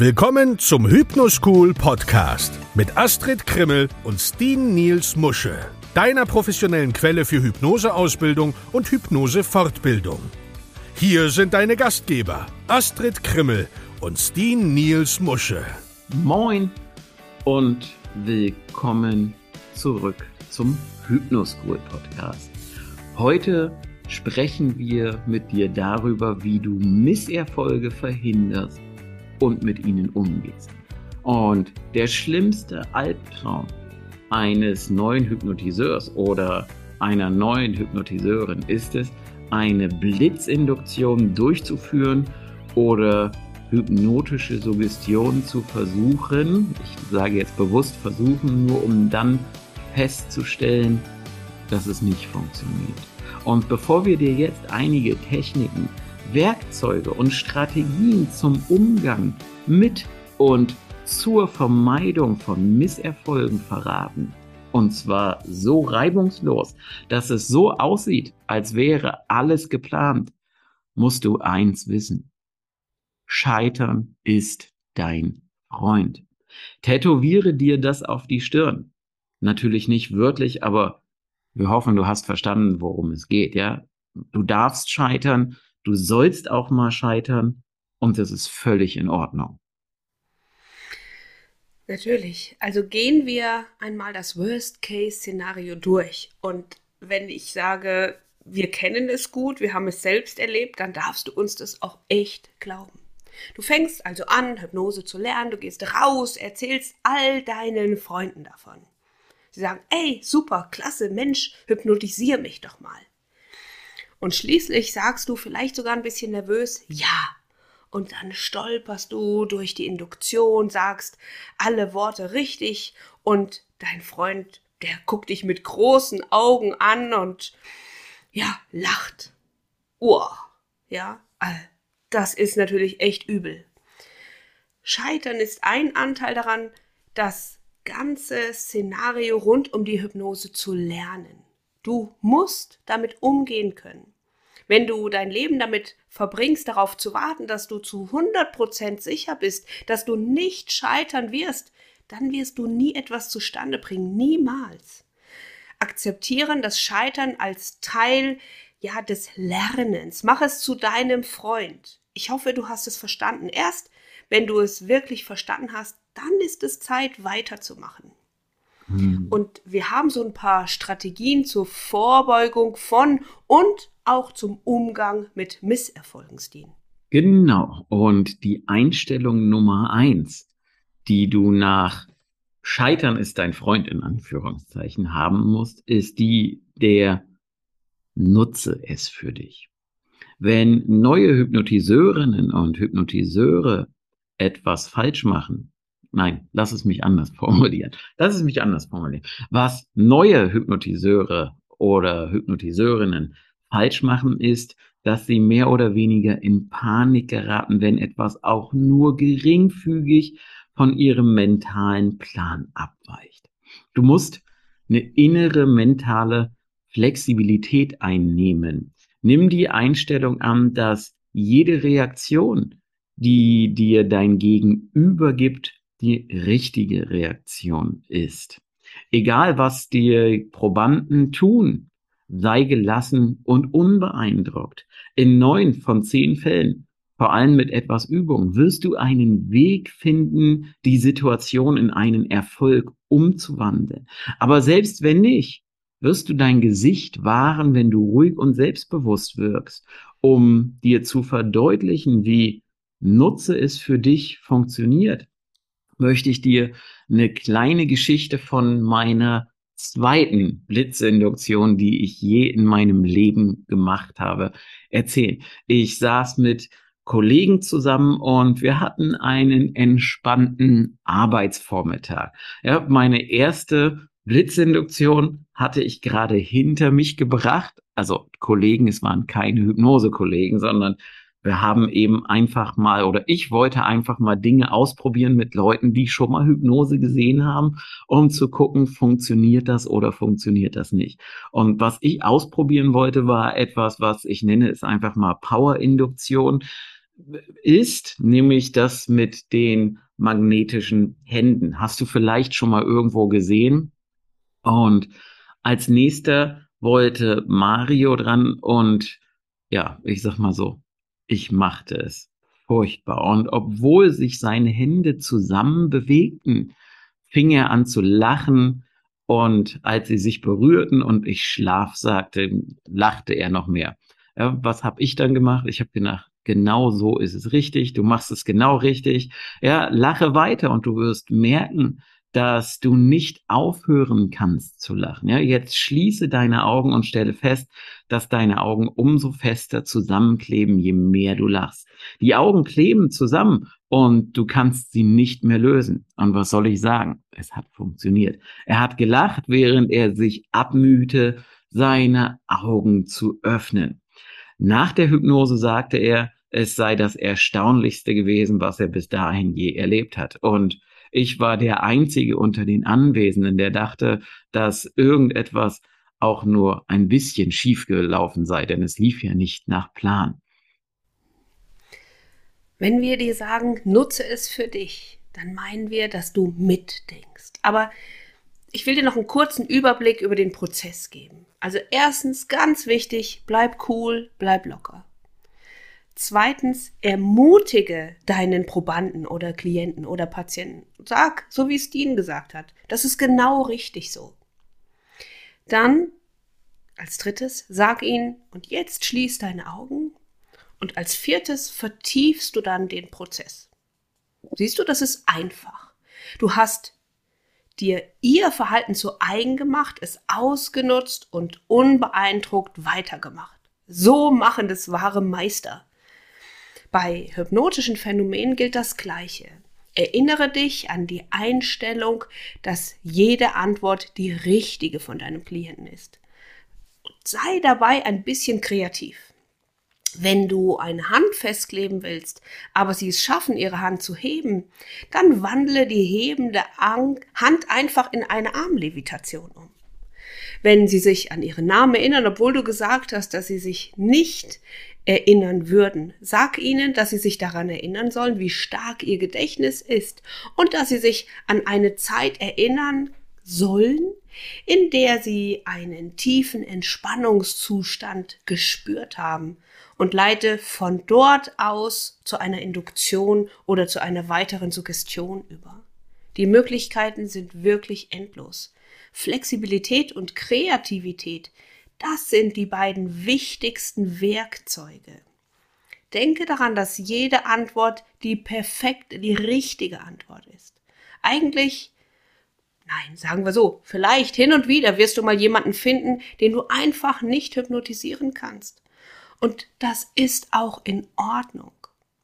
Willkommen zum Hypnoschool Podcast mit Astrid Krimmel und Steen Niels Musche, deiner professionellen Quelle für Hypnoseausbildung und Hypnosefortbildung. Hier sind deine Gastgeber Astrid Krimmel und Steen Niels Musche. Moin und willkommen zurück zum Hypnoschool Podcast. Heute sprechen wir mit dir darüber, wie du Misserfolge verhinderst und mit ihnen umgehst. Und der schlimmste Albtraum eines neuen Hypnotiseurs oder einer neuen Hypnotiseurin ist es, eine Blitzinduktion durchzuführen oder hypnotische Suggestion zu versuchen. Ich sage jetzt bewusst versuchen, nur um dann festzustellen, dass es nicht funktioniert. Und bevor wir dir jetzt einige Techniken Werkzeuge und Strategien zum Umgang mit und zur Vermeidung von Misserfolgen verraten. Und zwar so reibungslos, dass es so aussieht, als wäre alles geplant, musst du eins wissen. Scheitern ist dein Freund. Tätowiere dir das auf die Stirn. Natürlich nicht wörtlich, aber wir hoffen, du hast verstanden, worum es geht, ja? Du darfst scheitern, Du sollst auch mal scheitern und das ist völlig in Ordnung. Natürlich. Also gehen wir einmal das Worst-Case-Szenario durch. Und wenn ich sage, wir kennen es gut, wir haben es selbst erlebt, dann darfst du uns das auch echt glauben. Du fängst also an, Hypnose zu lernen, du gehst raus, erzählst all deinen Freunden davon. Sie sagen, ey, super, klasse, Mensch, hypnotisier mich doch mal. Und schließlich sagst du vielleicht sogar ein bisschen nervös, ja. Und dann stolperst du durch die Induktion, sagst alle Worte richtig und dein Freund, der guckt dich mit großen Augen an und ja, lacht. Uah, ja, das ist natürlich echt übel. Scheitern ist ein Anteil daran, das ganze Szenario rund um die Hypnose zu lernen. Du musst damit umgehen können. Wenn du dein Leben damit verbringst, darauf zu warten, dass du zu 100% sicher bist, dass du nicht scheitern wirst, dann wirst du nie etwas zustande bringen. Niemals. Akzeptieren das Scheitern als Teil ja, des Lernens. Mach es zu deinem Freund. Ich hoffe, du hast es verstanden. Erst wenn du es wirklich verstanden hast, dann ist es Zeit weiterzumachen. Hm. Und wir haben so ein paar Strategien zur Vorbeugung von und auch zum Umgang mit Misserfolgen, Steen. Genau. Und die Einstellung Nummer eins, die du nach Scheitern ist dein Freund in Anführungszeichen haben musst, ist die der Nutze es für dich. Wenn neue Hypnotiseurinnen und Hypnotiseure etwas falsch machen, Nein, lass es mich anders formulieren. Lass es mich anders formulieren. Was neue Hypnotiseure oder Hypnotiseurinnen falsch machen, ist, dass sie mehr oder weniger in Panik geraten, wenn etwas auch nur geringfügig von ihrem mentalen Plan abweicht. Du musst eine innere mentale Flexibilität einnehmen. Nimm die Einstellung an, dass jede Reaktion, die dir dein Gegenüber gibt, die richtige Reaktion ist. Egal, was die Probanden tun, sei gelassen und unbeeindruckt. In neun von zehn Fällen, vor allem mit etwas Übung, wirst du einen Weg finden, die Situation in einen Erfolg umzuwandeln. Aber selbst wenn nicht, wirst du dein Gesicht wahren, wenn du ruhig und selbstbewusst wirkst, um dir zu verdeutlichen, wie Nutze es für dich funktioniert möchte ich dir eine kleine Geschichte von meiner zweiten Blitzinduktion, die ich je in meinem Leben gemacht habe, erzählen. Ich saß mit Kollegen zusammen und wir hatten einen entspannten Arbeitsvormittag. Ja, meine erste Blitzinduktion hatte ich gerade hinter mich gebracht. Also Kollegen, es waren keine Hypnose-Kollegen, sondern wir haben eben einfach mal, oder ich wollte einfach mal Dinge ausprobieren mit Leuten, die schon mal Hypnose gesehen haben, um zu gucken, funktioniert das oder funktioniert das nicht. Und was ich ausprobieren wollte, war etwas, was ich nenne, ist einfach mal Power-Induktion. ist, nämlich das mit den magnetischen Händen. Hast du vielleicht schon mal irgendwo gesehen? Und als nächster wollte Mario dran und ja, ich sag mal so, ich machte es furchtbar. Und obwohl sich seine Hände zusammen bewegten, fing er an zu lachen. Und als sie sich berührten und ich Schlaf sagte, lachte er noch mehr. Ja, was habe ich dann gemacht? Ich habe gedacht, genau so ist es richtig. Du machst es genau richtig. Ja, lache weiter und du wirst merken, dass du nicht aufhören kannst zu lachen. Ja, jetzt schließe deine Augen und stelle fest, dass deine Augen umso fester zusammenkleben, je mehr du lachst. Die Augen kleben zusammen und du kannst sie nicht mehr lösen. Und was soll ich sagen? Es hat funktioniert. Er hat gelacht, während er sich abmühte, seine Augen zu öffnen. Nach der Hypnose sagte er, es sei das Erstaunlichste gewesen, was er bis dahin je erlebt hat. Und ich war der Einzige unter den Anwesenden, der dachte, dass irgendetwas auch nur ein bisschen schief gelaufen sei, denn es lief ja nicht nach Plan. Wenn wir dir sagen, nutze es für dich, dann meinen wir, dass du mitdenkst. Aber ich will dir noch einen kurzen Überblick über den Prozess geben. Also erstens, ganz wichtig, bleib cool, bleib locker. Zweitens, ermutige deinen Probanden oder Klienten oder Patienten. Sag, so wie es Dean gesagt hat, das ist genau richtig so. Dann, als drittes, sag ihnen, und jetzt schließ deine Augen. Und als viertes vertiefst du dann den Prozess. Siehst du, das ist einfach. Du hast dir ihr Verhalten zu eigen gemacht, es ausgenutzt und unbeeindruckt weitergemacht. So machen das wahre Meister. Bei hypnotischen Phänomenen gilt das Gleiche. Erinnere dich an die Einstellung, dass jede Antwort die richtige von deinem Klienten ist. Und sei dabei ein bisschen kreativ. Wenn du eine Hand festkleben willst, aber sie es schaffen, ihre Hand zu heben, dann wandle die hebende Hand einfach in eine Armlevitation um. Wenn sie sich an ihren Namen erinnern, obwohl du gesagt hast, dass sie sich nicht erinnern würden. Sag ihnen, dass sie sich daran erinnern sollen, wie stark ihr Gedächtnis ist und dass sie sich an eine Zeit erinnern sollen, in der sie einen tiefen Entspannungszustand gespürt haben und leite von dort aus zu einer Induktion oder zu einer weiteren Suggestion über. Die Möglichkeiten sind wirklich endlos. Flexibilität und Kreativität das sind die beiden wichtigsten Werkzeuge. Denke daran, dass jede Antwort die perfekte, die richtige Antwort ist. Eigentlich, nein, sagen wir so, vielleicht hin und wieder wirst du mal jemanden finden, den du einfach nicht hypnotisieren kannst. Und das ist auch in Ordnung.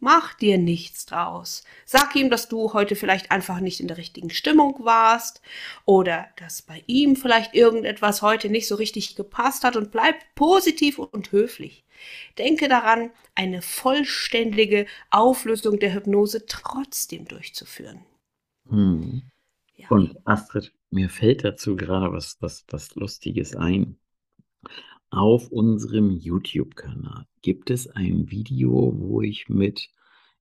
Mach dir nichts draus. Sag ihm, dass du heute vielleicht einfach nicht in der richtigen Stimmung warst oder dass bei ihm vielleicht irgendetwas heute nicht so richtig gepasst hat und bleib positiv und höflich. Denke daran, eine vollständige Auflösung der Hypnose trotzdem durchzuführen. Hm. Ja. Und Astrid, mir fällt dazu gerade was, was, was Lustiges ein. Auf unserem YouTube-Kanal gibt es ein Video, wo ich mit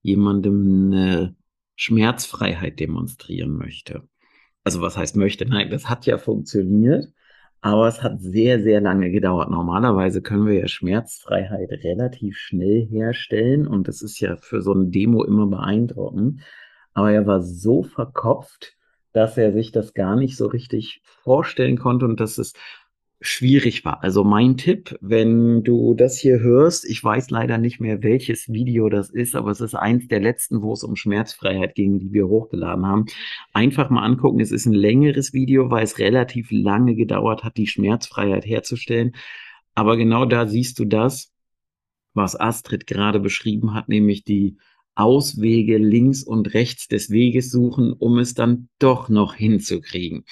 jemandem eine Schmerzfreiheit demonstrieren möchte. Also was heißt möchte? Nein, das hat ja funktioniert, aber es hat sehr, sehr lange gedauert. Normalerweise können wir ja Schmerzfreiheit relativ schnell herstellen und das ist ja für so eine Demo immer beeindruckend. Aber er war so verkopft, dass er sich das gar nicht so richtig vorstellen konnte und dass es schwierig war. Also mein Tipp, wenn du das hier hörst, ich weiß leider nicht mehr, welches Video das ist, aber es ist eins der letzten, wo es um Schmerzfreiheit ging, die wir hochgeladen haben. Einfach mal angucken. Es ist ein längeres Video, weil es relativ lange gedauert hat, die Schmerzfreiheit herzustellen. Aber genau da siehst du das, was Astrid gerade beschrieben hat, nämlich die Auswege links und rechts des Weges suchen, um es dann doch noch hinzukriegen.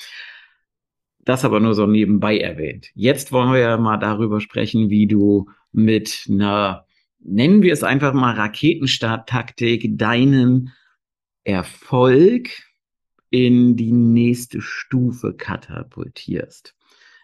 Das aber nur so nebenbei erwähnt. Jetzt wollen wir ja mal darüber sprechen, wie du mit einer, nennen wir es einfach mal Raketenstarttaktik, deinen Erfolg in die nächste Stufe katapultierst.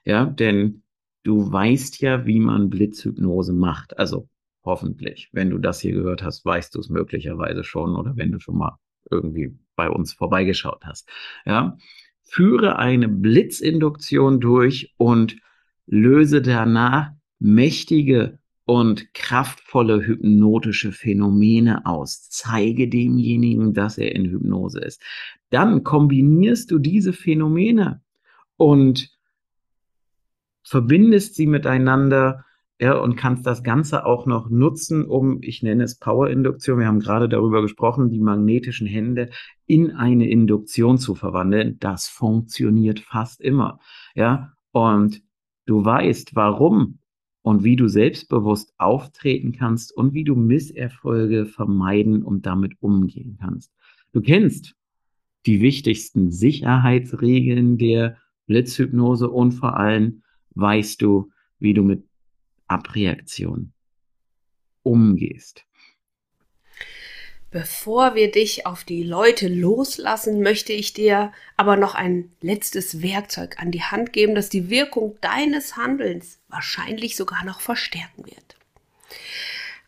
Ja, denn du weißt ja, wie man Blitzhypnose macht. Also hoffentlich. Wenn du das hier gehört hast, weißt du es möglicherweise schon oder wenn du schon mal irgendwie bei uns vorbeigeschaut hast. Ja, führe eine Blitzinduktion durch und löse danach mächtige und kraftvolle hypnotische Phänomene aus. Zeige demjenigen, dass er in Hypnose ist. Dann kombinierst du diese Phänomene und verbindest sie miteinander ja, und kannst das Ganze auch noch nutzen, um, ich nenne es Power-Induktion, wir haben gerade darüber gesprochen, die magnetischen Hände in eine Induktion zu verwandeln. Das funktioniert fast immer. Ja, und du weißt, warum und wie du selbstbewusst auftreten kannst und wie du Misserfolge vermeiden und damit umgehen kannst. Du kennst die wichtigsten Sicherheitsregeln der Blitzhypnose und vor allem weißt du, wie du mit Abreaktion umgehst. Bevor wir dich auf die Leute loslassen, möchte ich dir aber noch ein letztes Werkzeug an die Hand geben, das die Wirkung deines Handelns wahrscheinlich sogar noch verstärken wird.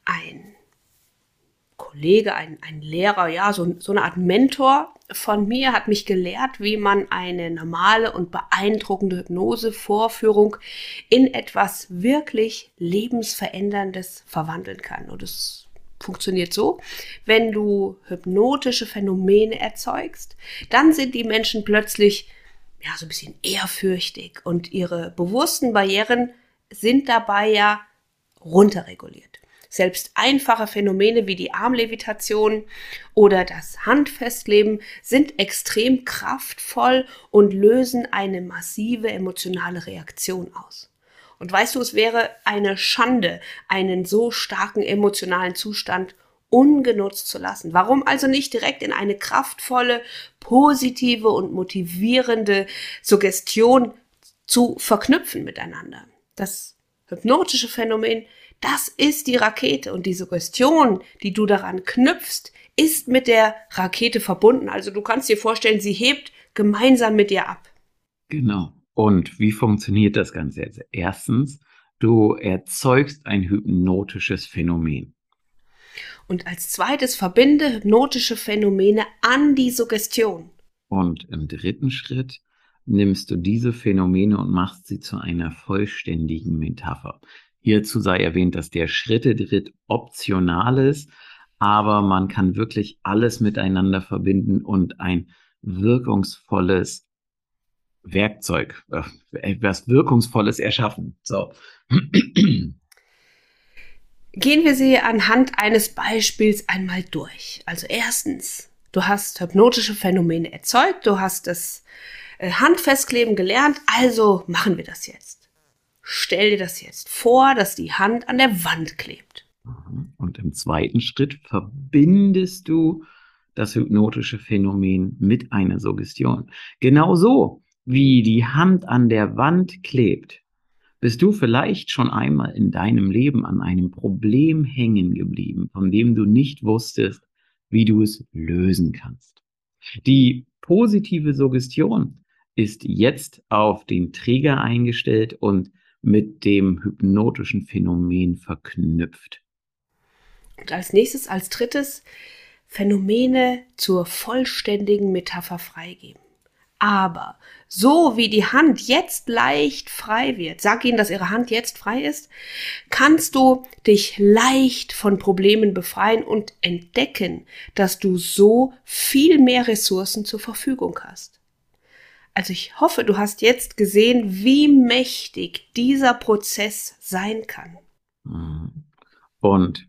Ein Kollege, ein, ein Lehrer, ja, so, so eine Art Mentor von mir hat mich gelehrt, wie man eine normale und beeindruckende Hypnosevorführung in etwas wirklich lebensveränderndes verwandeln kann. Und es funktioniert so, wenn du hypnotische Phänomene erzeugst, dann sind die Menschen plötzlich ja so ein bisschen ehrfürchtig und ihre bewussten Barrieren sind dabei ja runterreguliert. Selbst einfache Phänomene wie die Armlevitation oder das Handfestleben sind extrem kraftvoll und lösen eine massive emotionale Reaktion aus. Und weißt du, es wäre eine Schande, einen so starken emotionalen Zustand ungenutzt zu lassen. Warum also nicht direkt in eine kraftvolle, positive und motivierende Suggestion zu verknüpfen miteinander? Das hypnotische Phänomen das ist die Rakete und die Suggestion, die du daran knüpfst, ist mit der Rakete verbunden. Also du kannst dir vorstellen, sie hebt gemeinsam mit dir ab. Genau. Und wie funktioniert das Ganze jetzt? Erstens, du erzeugst ein hypnotisches Phänomen. Und als zweites verbinde hypnotische Phänomene an die Suggestion. Und im dritten Schritt nimmst du diese Phänomene und machst sie zu einer vollständigen Metapher. Hierzu sei erwähnt, dass der Schritte-Dritt optional ist, aber man kann wirklich alles miteinander verbinden und ein wirkungsvolles Werkzeug, äh, etwas Wirkungsvolles erschaffen. So. Gehen wir sie anhand eines Beispiels einmal durch. Also erstens, du hast hypnotische Phänomene erzeugt, du hast das äh, Handfestkleben gelernt, also machen wir das jetzt. Stell dir das jetzt vor, dass die Hand an der Wand klebt. Und im zweiten Schritt verbindest du das hypnotische Phänomen mit einer Suggestion. Genauso wie die Hand an der Wand klebt, bist du vielleicht schon einmal in deinem Leben an einem Problem hängen geblieben, von dem du nicht wusstest, wie du es lösen kannst. Die positive Suggestion ist jetzt auf den Träger eingestellt und mit dem hypnotischen Phänomen verknüpft. Und als nächstes, als drittes, Phänomene zur vollständigen Metapher freigeben. Aber so wie die Hand jetzt leicht frei wird, sag ihnen, dass ihre Hand jetzt frei ist, kannst du dich leicht von Problemen befreien und entdecken, dass du so viel mehr Ressourcen zur Verfügung hast. Also ich hoffe, du hast jetzt gesehen, wie mächtig dieser Prozess sein kann. Mhm. Und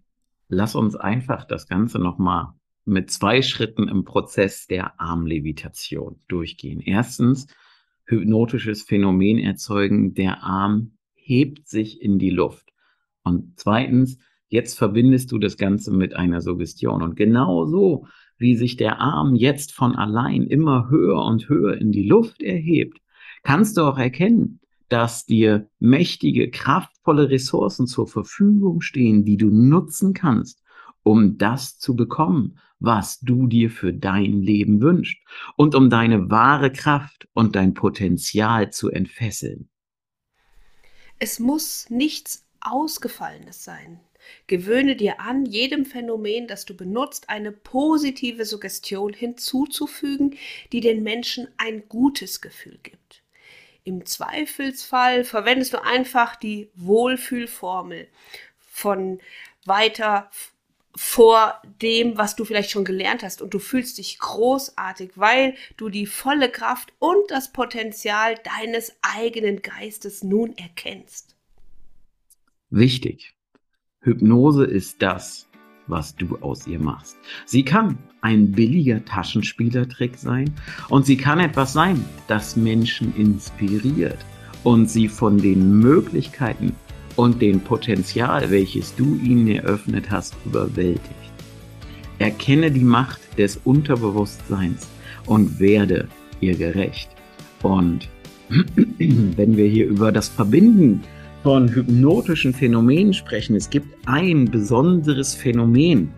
lass uns einfach das Ganze nochmal mit zwei Schritten im Prozess der Armlevitation durchgehen. Erstens, hypnotisches Phänomen erzeugen, der Arm hebt sich in die Luft. Und zweitens, jetzt verbindest du das Ganze mit einer Suggestion. Und genau so wie sich der Arm jetzt von allein immer höher und höher in die Luft erhebt, kannst du auch erkennen, dass dir mächtige, kraftvolle Ressourcen zur Verfügung stehen, die du nutzen kannst, um das zu bekommen, was du dir für dein Leben wünschst und um deine wahre Kraft und dein Potenzial zu entfesseln. Es muss nichts Ausgefallenes sein. Gewöhne dir an, jedem Phänomen, das du benutzt, eine positive Suggestion hinzuzufügen, die den Menschen ein gutes Gefühl gibt. Im Zweifelsfall verwendest du einfach die Wohlfühlformel von weiter vor dem, was du vielleicht schon gelernt hast und du fühlst dich großartig, weil du die volle Kraft und das Potenzial deines eigenen Geistes nun erkennst. Wichtig. Hypnose ist das, was du aus ihr machst. Sie kann ein billiger Taschenspielertrick sein und sie kann etwas sein, das Menschen inspiriert und sie von den Möglichkeiten und dem Potenzial, welches du ihnen eröffnet hast, überwältigt. Erkenne die Macht des Unterbewusstseins und werde ihr gerecht. Und wenn wir hier über das Verbinden von hypnotischen Phänomenen sprechen, es gibt ein besonderes Phänomen,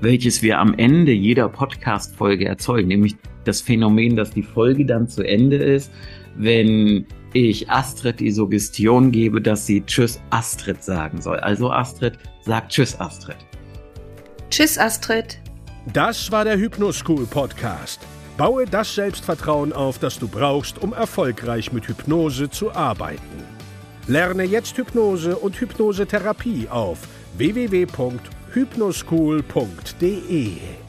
welches wir am Ende jeder Podcast-Folge erzeugen, nämlich das Phänomen, dass die Folge dann zu Ende ist, wenn ich Astrid die Suggestion gebe, dass sie Tschüss Astrid sagen soll. Also Astrid sagt Tschüss Astrid. Tschüss Astrid. Das war der Hypnoschool Podcast. Baue das Selbstvertrauen auf, das du brauchst, um erfolgreich mit Hypnose zu arbeiten. Lerne jetzt Hypnose und Hypnosetherapie auf www.hypnoschool.de.